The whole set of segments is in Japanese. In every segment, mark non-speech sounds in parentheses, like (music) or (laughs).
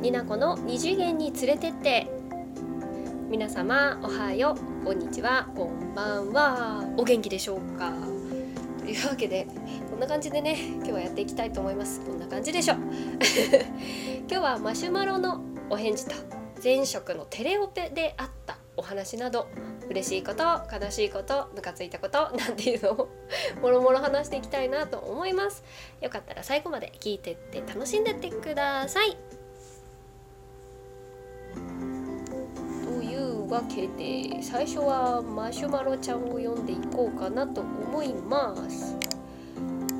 になこの二次元に連れてって。皆様おはよう。こんにちは。こんばんは。お元気でしょうか。というわけでこんな感じでね今日はやっていきたいと思います。こんな感じでしょう。(laughs) 今日はマシュマロのお返事と前職のテレオペであったお話など嬉しいこと悲しいことムカついたことなんていうの？を (laughs) もろもろ話していきたいなと思います。よかったら最後まで聞いてって楽しんでってください。というわけで最初はマシュマロちゃんを読んでいこうかなと思います。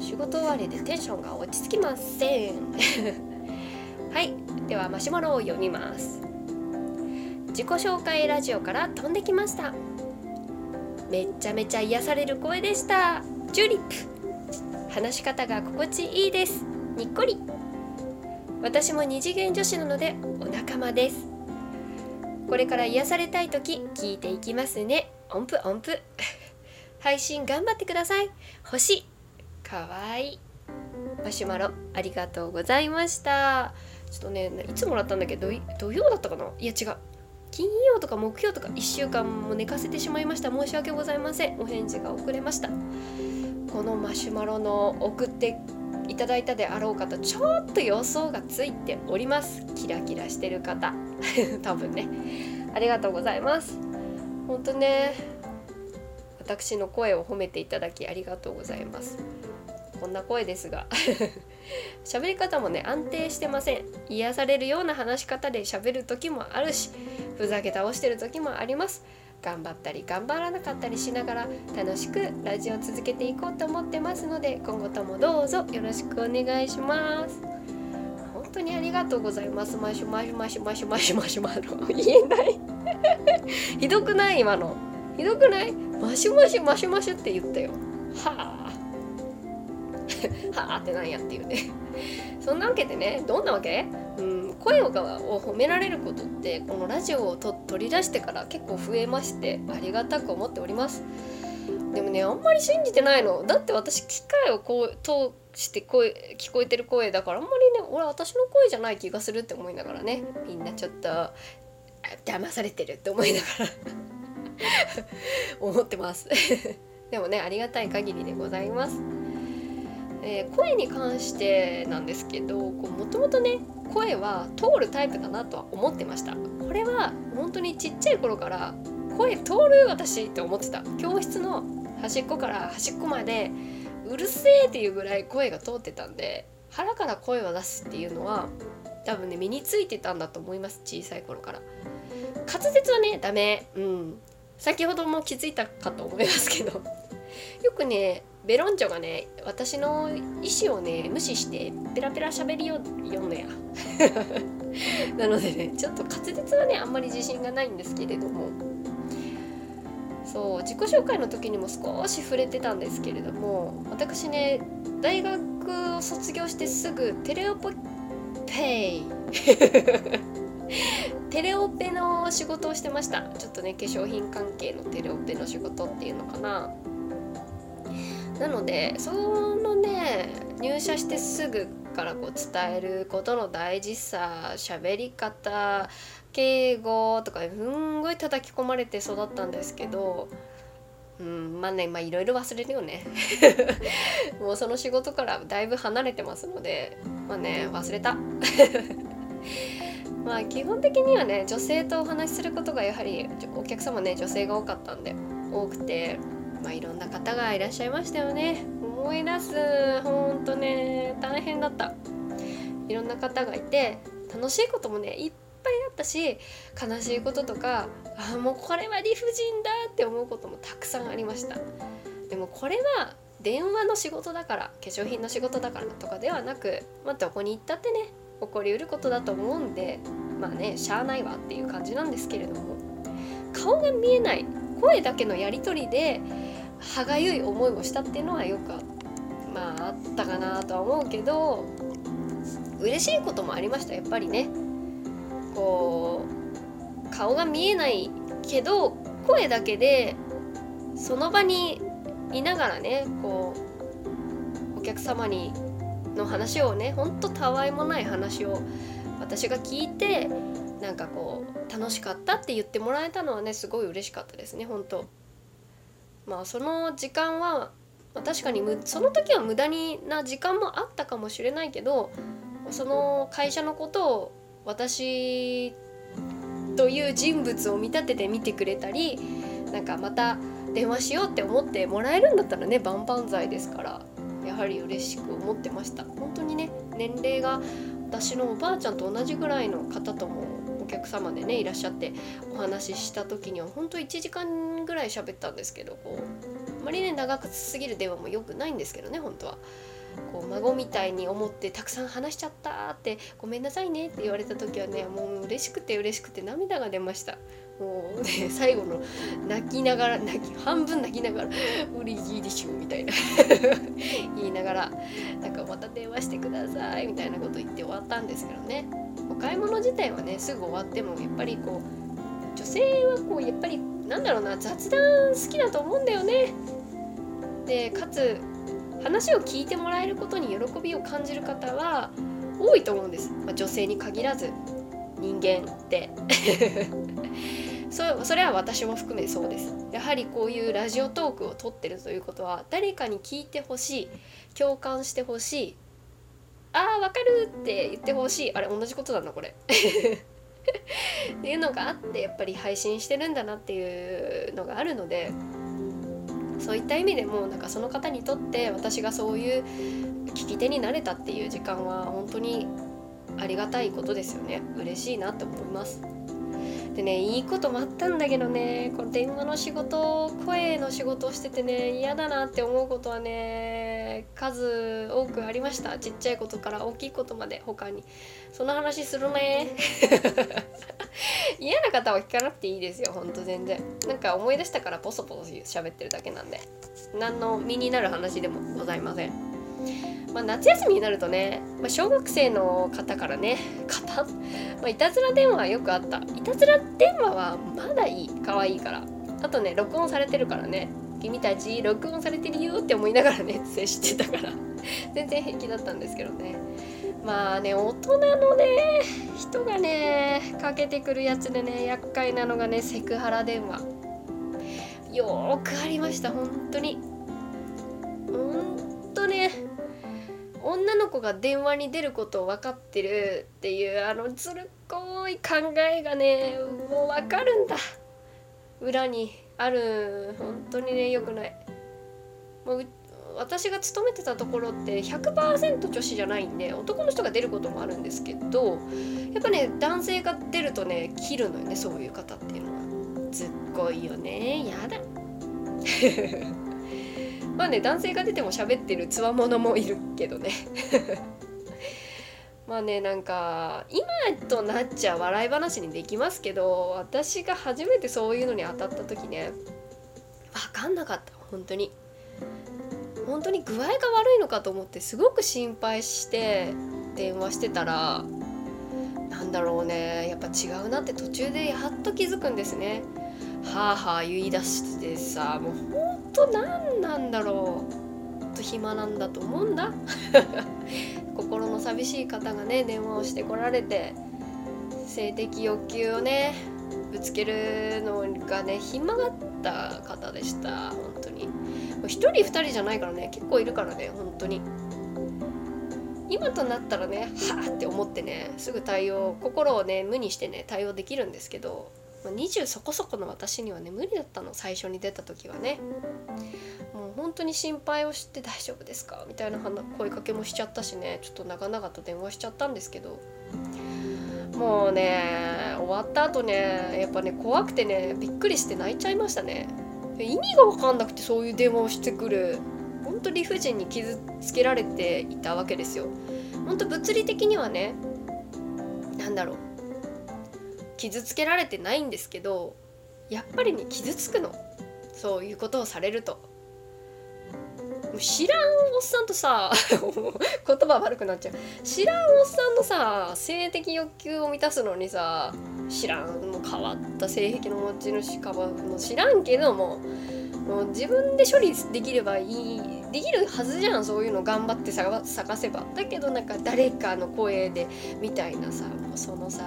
仕事終わりでテンションが落ち着きません。(laughs) はいではマシュマロを読みます。自己紹介ラジオから飛んできました。めっちゃめちゃ癒される声でした。チューリップ。話し方が心地いいです。にっこり。私も二次元女子なのでお仲間です。これから癒されたい時聞いていきますね。音符音符。(laughs) 配信頑張ってください。星かわいい。マシュマロありがとうございました。ちょっとねいつもらったんだけど土曜だったかな？いや違う。金曜とか木曜とか1週間も寝かせてしまいました。申し訳ございません。お返事が遅れました。このマシュマロの送っていただいたであろう方ちょっと予想がついております。キラキラしてる方。(laughs) 多分ね。ありがとうございます。本当ね私の声を褒めていただきありがとうございます。こんな声ですが。(laughs) 喋り方もね安定してません。癒されるような話し方で喋る時もあるしふざけ倒してる時もあります。頑張ったり頑張らなかったりしながら楽しくラジオを続けていこうと思ってますので今後ともどうぞよろしくお願いします。本当にありがとうございます。マシュマシュマシュマシュマシュマシュマロ言えないひどくない今のひどくないマシュマシュマシュマシュって言ったよはあ (laughs) はあってなんやっていうね。(laughs) そんなわけでねどんなわけ？うん声を褒められることってこのラジオをと取り出してから結構増えましてありがたく思っております。でもねあんまり信じてないの。だって私機械をこう通して声聞こえてる声だからあんまりね俺私の声じゃない気がするって思いながらねみんなちょっと騙されてるって思いながら (laughs) 思ってます。でもねありがたい限りでございます。えー、声に関してなんですけどもともとね声は通るタイプだなとは思ってました。これは本当にちっちゃい頃から声通る私って思ってた。教室の端っこから端っこまでうるせえっていうぐらい声が通ってたんで腹から声を出すっていうのは多分ね身についてたんだと思います。小さい頃から。滑舌はねダメ。うん。先ほども気づいたかと思いますけど。よくねベロンチョがね私の意思をね無視してペラペラ喋りよ読んのや。(laughs) なのでねちょっと滑舌はねあんまり自信がないんですけれども。そう自己紹介の時にも少し触れてたんですけれども私ね大学を卒業してすぐテレオポペイ。(laughs) テレオペの仕事をしてました。ちょっとね化粧品関係のテレオペの仕事っていうのかな。なのでそのね入社してすぐからこう伝えることの大事さ喋り方敬語とかすんごい叩き込まれて育ったんですけどうんまあねまあいろいろ忘れるよね。(laughs) もうその仕事からだいぶ離れてますのでまあね忘れた。(laughs) まあ基本的にはね女性とお話しすることがやはりお客様ね女性が多かったんで多くて。まあ、いろんな方がいらっしゃいましたよね。思い出す。ほんとね。大変だった。いろんな方がいて楽しいこともねいっぱいあったし悲しいこととかあもうこれは理不尽だって思うこともたくさんありました。でもこれは電話の仕事だから化粧品の仕事だからとかではなく、まあ、どこに行ったってね起こりうることだと思うんでまあねしゃあないわっていう感じなんですけれども顔が見えない。声だけのやり取りで歯がゆい思いをしたっていうのはよくまああったかなとは思うけど嬉しいこともありましたやっぱりね。こう顔が見えないけど声だけでその場にいながらねこうお客様にの話をねほんとたわいもない話を私が聞いてなんかこう楽しかったって言ってもらえたのはねすごい嬉しかったですね本当まあその時間は、まあ、確かにその時は無駄にな時間もあったかもしれないけどその会社のことを私という人物を見立てて見てくれたりなんかまた電話しようって思ってもらえるんだったらね万々歳ですからやはり嬉しく思ってました。本当にね年齢が私のおばあちゃんと同じぐらいの方ともお客様でねいらっしゃってお話しした時には本当1時間ぐらい喋ったんですけどこうあまりね長くすぎる電話も良くないんですけどね本当は。こう孫みたいに思ってたくさん話しちゃったってごめんなさいねって言われた時はねもう嬉しくて嬉しくて涙が出ましたもうね最後の泣きながら泣き半分泣きながら「嬉しいでしょ」みたいな (laughs) 言いながらなんかまた電話してくださいみたいなこと言って終わったんですけどね。お買い物自体はねすぐ終わってもやっぱりこう女性はこうやっぱりなんだろうな雑談好きだと思うんだよね。でかつ話を聞いてもらえることに喜びを感じる方は多いと思うんです、まあ、女性に限らず人間って。そそれは私も含めそうです。やはりこういうラジオトークを撮ってるということは誰かに聞いてほしい。共感してほしい。あーわかるって言ってほしい。あれ同じことなんだこれ。っていうのがあってやっぱり配信してるんだなっていうのがあるのでそういった意味でもなんかその方にとって私がそういう聞き手になれたっていう時間は本当にありがたいことですよね。嬉しいなって思います。でねいいこともあったんだけどねこの電話の仕事声の仕事をしててね嫌だなって思うことはね数多くありました。ちっちゃいことから大きいことまで他に。その話するね。(laughs) 嫌な方は聞かなくていいですよほんと全然。なんか思い出したからポソポソ喋ってるだけなんで。何の身になる話でもございません。まあ、夏休みになるとね、まあ、小学生の方からね方、まあ、いたずら電話よくあった。いたずら電話はまだいい可愛いから。あとね録音されてるからね。君たち録音されてるよって思いながらね接してたから。全然平気だったんですけどね。まあね大人のね人がねかけてくるやつでね厄介なのがねセクハラ電話。よーくありました本当に。女の子が電話に出ることを分かってるっていうあのずるっこい考えがねもう分かるんだ。裏にある本当にね良くない。もう私が勤めてたところって100%女子じゃないんで男の人が出ることもあるんですけどやっぱね男性が出るとね切るのよねそういう方っていうのは。ずっこいよねやだ。まあね男性が出ても喋ってるつわものもいるけどね。(laughs) まあねなんか今となっちゃ笑い話にできますけど私が初めてそういうのに当たった時ね分かんなかった本当に。本当に具合が悪いのかと思ってすごく心配して電話してたらなんだろうねやっぱ違うなって途中でやっと気づくんですね。はあはあ言い出してさもうと何なんだろうと暇なんだと思うんだ。(laughs) 心の寂しい方がね電話をしてこられて性的欲求をねぶつけるのがね暇がった方でした。本当に。1人2人じゃないからね結構いるからね本当に。今となったらねはあって思ってねすぐ対応心をね無にしてね対応できるんですけど20そこそこの私にはね無理だったの最初に出た時はね。本当に心配をして大丈夫ですか？みたいな声かけもしちゃったしね。ちょっと長々と電話しちゃったんですけど。もうね終わった後ねやっぱね怖くてねびっくりして泣いちゃいましたね。意味が分かんなくてそういう電話をしてくる。本当理不尽に傷つけられていたわけですよ。本当物理的にはね何だろう。傷つけられてないんですけどやっぱりね傷つくの。そういうことをされると。知らんおっさんとさ (laughs) 言葉悪くなっちゃう。知らんおっさんのさ性的欲求を満たすのにさ知らんもう変わった性癖の持ち主かも知らんけどももう自分で処理できればいいできるはずじゃんそういうの頑張って探探せば。だけどなんか誰かの声でみたいなさもうそのさ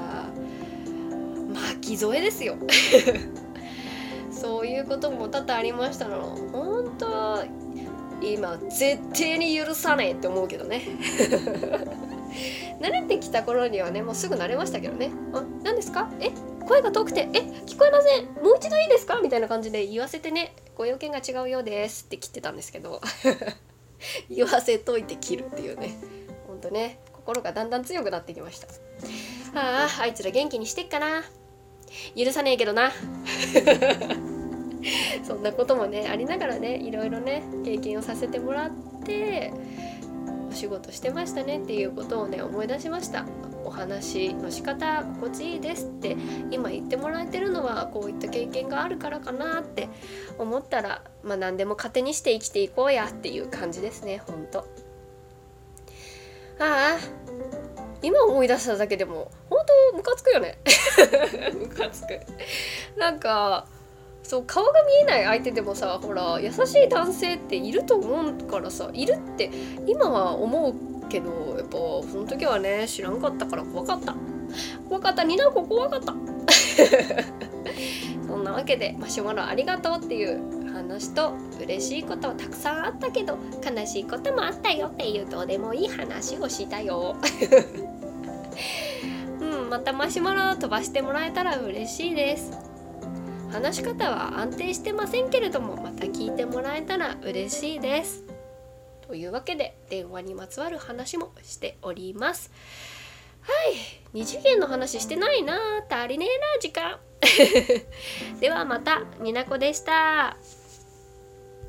巻き添えですよ。(laughs) そういうことも多々ありましたの。本当今絶対に許さねえって思うけどね。(laughs) 慣れてきた頃にはねもうすぐ慣れましたけどね。あ何ですか？え？声が遠くてえ？聞こえません。もう一度いいですか？みたいな感じで言わせてね。ご用件が違うようですって切ってたんですけど。(laughs) 言わせといて切るっていうね。ほんとね。心がだんだん強くなってきました。あああいつら元気にしてっかな。許さねえけどな。(laughs) そんなこともねありながらねいろいろね経験をさせてもらってお仕事してましたねっていうことをね思い出しました。お話の仕方心地いいですって今言ってもらえてるのはこういった経験があるからかなって思ったらまあ何でも糧にして生きていこうやっていう感じですねほんと。ああ今思い出しただけでも本当ムカつくよね。(laughs) ムカつく。なんかそう顔が見えない相手でもさほら優しい男性っていると思うからさいるって今は思うけどやっぱその時はね知らんかったから怖かった。怖かった。ニナコ怖かった。(laughs) そんなわけでマシュマロありがとうっていう話と嬉しいことはたくさんあったけど悲しいこともあったよっていうどうでもいい話をしたよ。(laughs) うんまたマシュマロ飛ばしてもらえたら嬉しいです。話し方は安定してませんけれどもまた聞いてもらえたら嬉しいです。というわけで電話にまつわる話もしております。はい二次元の話してないな足りねえな時間 (laughs) ではまたになこでした。